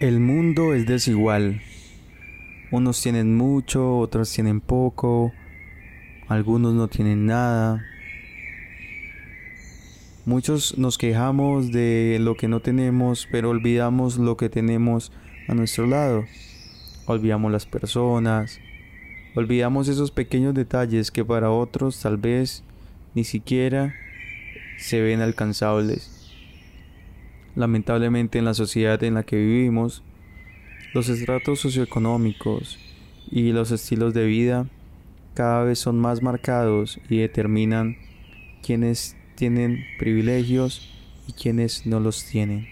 el mundo es desigual. Unos tienen mucho, otros tienen poco, algunos no tienen nada. Muchos nos quejamos de lo que no tenemos, pero olvidamos lo que tenemos a nuestro lado. Olvidamos las personas, olvidamos esos pequeños detalles que para otros tal vez ni siquiera se ven alcanzables. Lamentablemente en la sociedad en la que vivimos, los estratos socioeconómicos y los estilos de vida cada vez son más marcados y determinan quienes tienen privilegios y quienes no los tienen.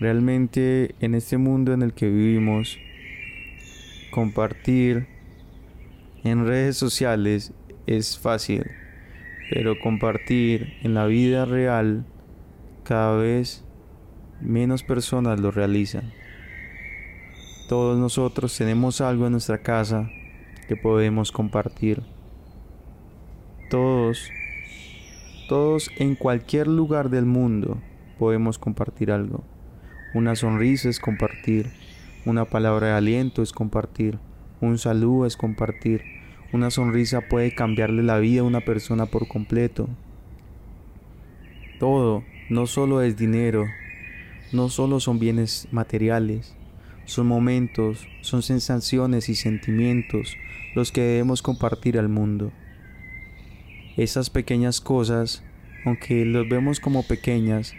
Realmente en este mundo en el que vivimos, compartir en redes sociales es fácil pero compartir en la vida real cada vez menos personas lo realizan. Todos nosotros tenemos algo en nuestra casa que podemos compartir. Todos, todos en cualquier lugar del mundo podemos compartir algo. Una sonrisa es compartir, una palabra de aliento es compartir, un saludo es compartir, una sonrisa puede cambiarle la vida a una persona por completo. Todo no solo es dinero, no solo son bienes materiales, son momentos, son sensaciones y sentimientos los que debemos compartir al mundo. Esas pequeñas cosas, aunque los vemos como pequeñas,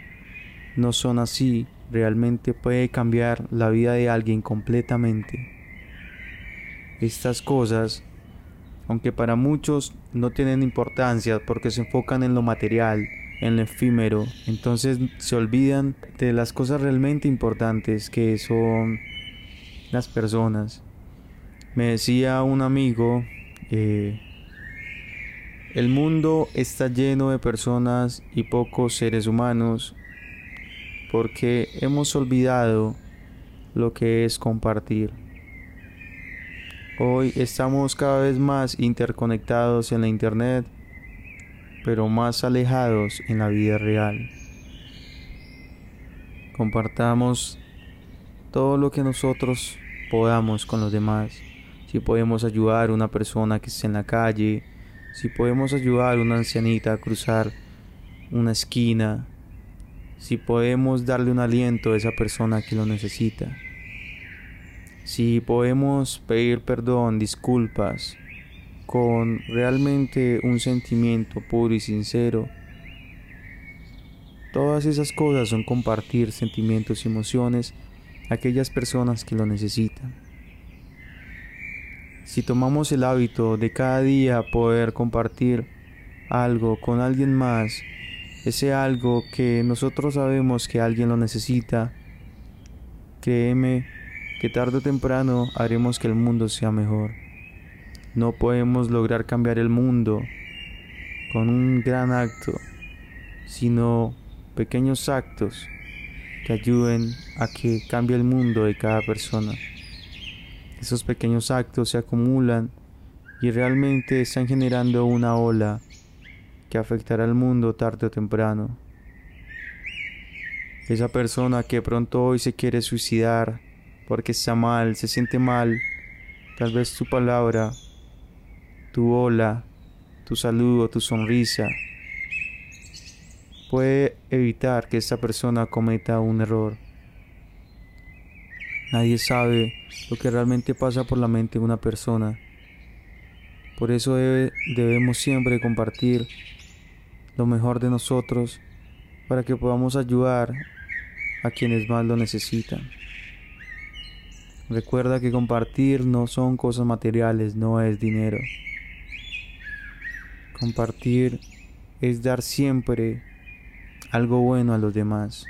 no son así, realmente puede cambiar la vida de alguien completamente. Estas cosas aunque para muchos no tienen importancia porque se enfocan en lo material, en lo efímero, entonces se olvidan de las cosas realmente importantes que son las personas. Me decía un amigo, eh, el mundo está lleno de personas y pocos seres humanos porque hemos olvidado lo que es compartir. Hoy estamos cada vez más interconectados en la Internet, pero más alejados en la vida real. Compartamos todo lo que nosotros podamos con los demás. Si podemos ayudar a una persona que esté en la calle, si podemos ayudar a una ancianita a cruzar una esquina, si podemos darle un aliento a esa persona que lo necesita. Si podemos pedir perdón, disculpas, con realmente un sentimiento puro y sincero, todas esas cosas son compartir sentimientos y emociones a aquellas personas que lo necesitan. Si tomamos el hábito de cada día poder compartir algo con alguien más, ese algo que nosotros sabemos que alguien lo necesita, créeme que tarde o temprano haremos que el mundo sea mejor. No podemos lograr cambiar el mundo con un gran acto, sino pequeños actos que ayuden a que cambie el mundo de cada persona. Esos pequeños actos se acumulan y realmente están generando una ola que afectará al mundo tarde o temprano. Esa persona que pronto hoy se quiere suicidar porque está mal, se siente mal, tal vez tu palabra, tu hola, tu saludo, tu sonrisa, puede evitar que esta persona cometa un error. Nadie sabe lo que realmente pasa por la mente de una persona. Por eso debemos siempre compartir lo mejor de nosotros para que podamos ayudar a quienes más lo necesitan. Recuerda que compartir no son cosas materiales, no es dinero. Compartir es dar siempre algo bueno a los demás,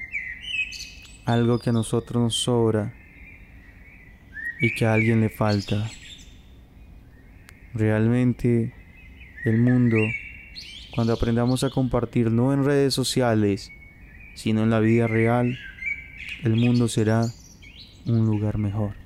algo que a nosotros nos sobra y que a alguien le falta. Realmente el mundo, cuando aprendamos a compartir no en redes sociales, sino en la vida real, el mundo será un lugar mejor.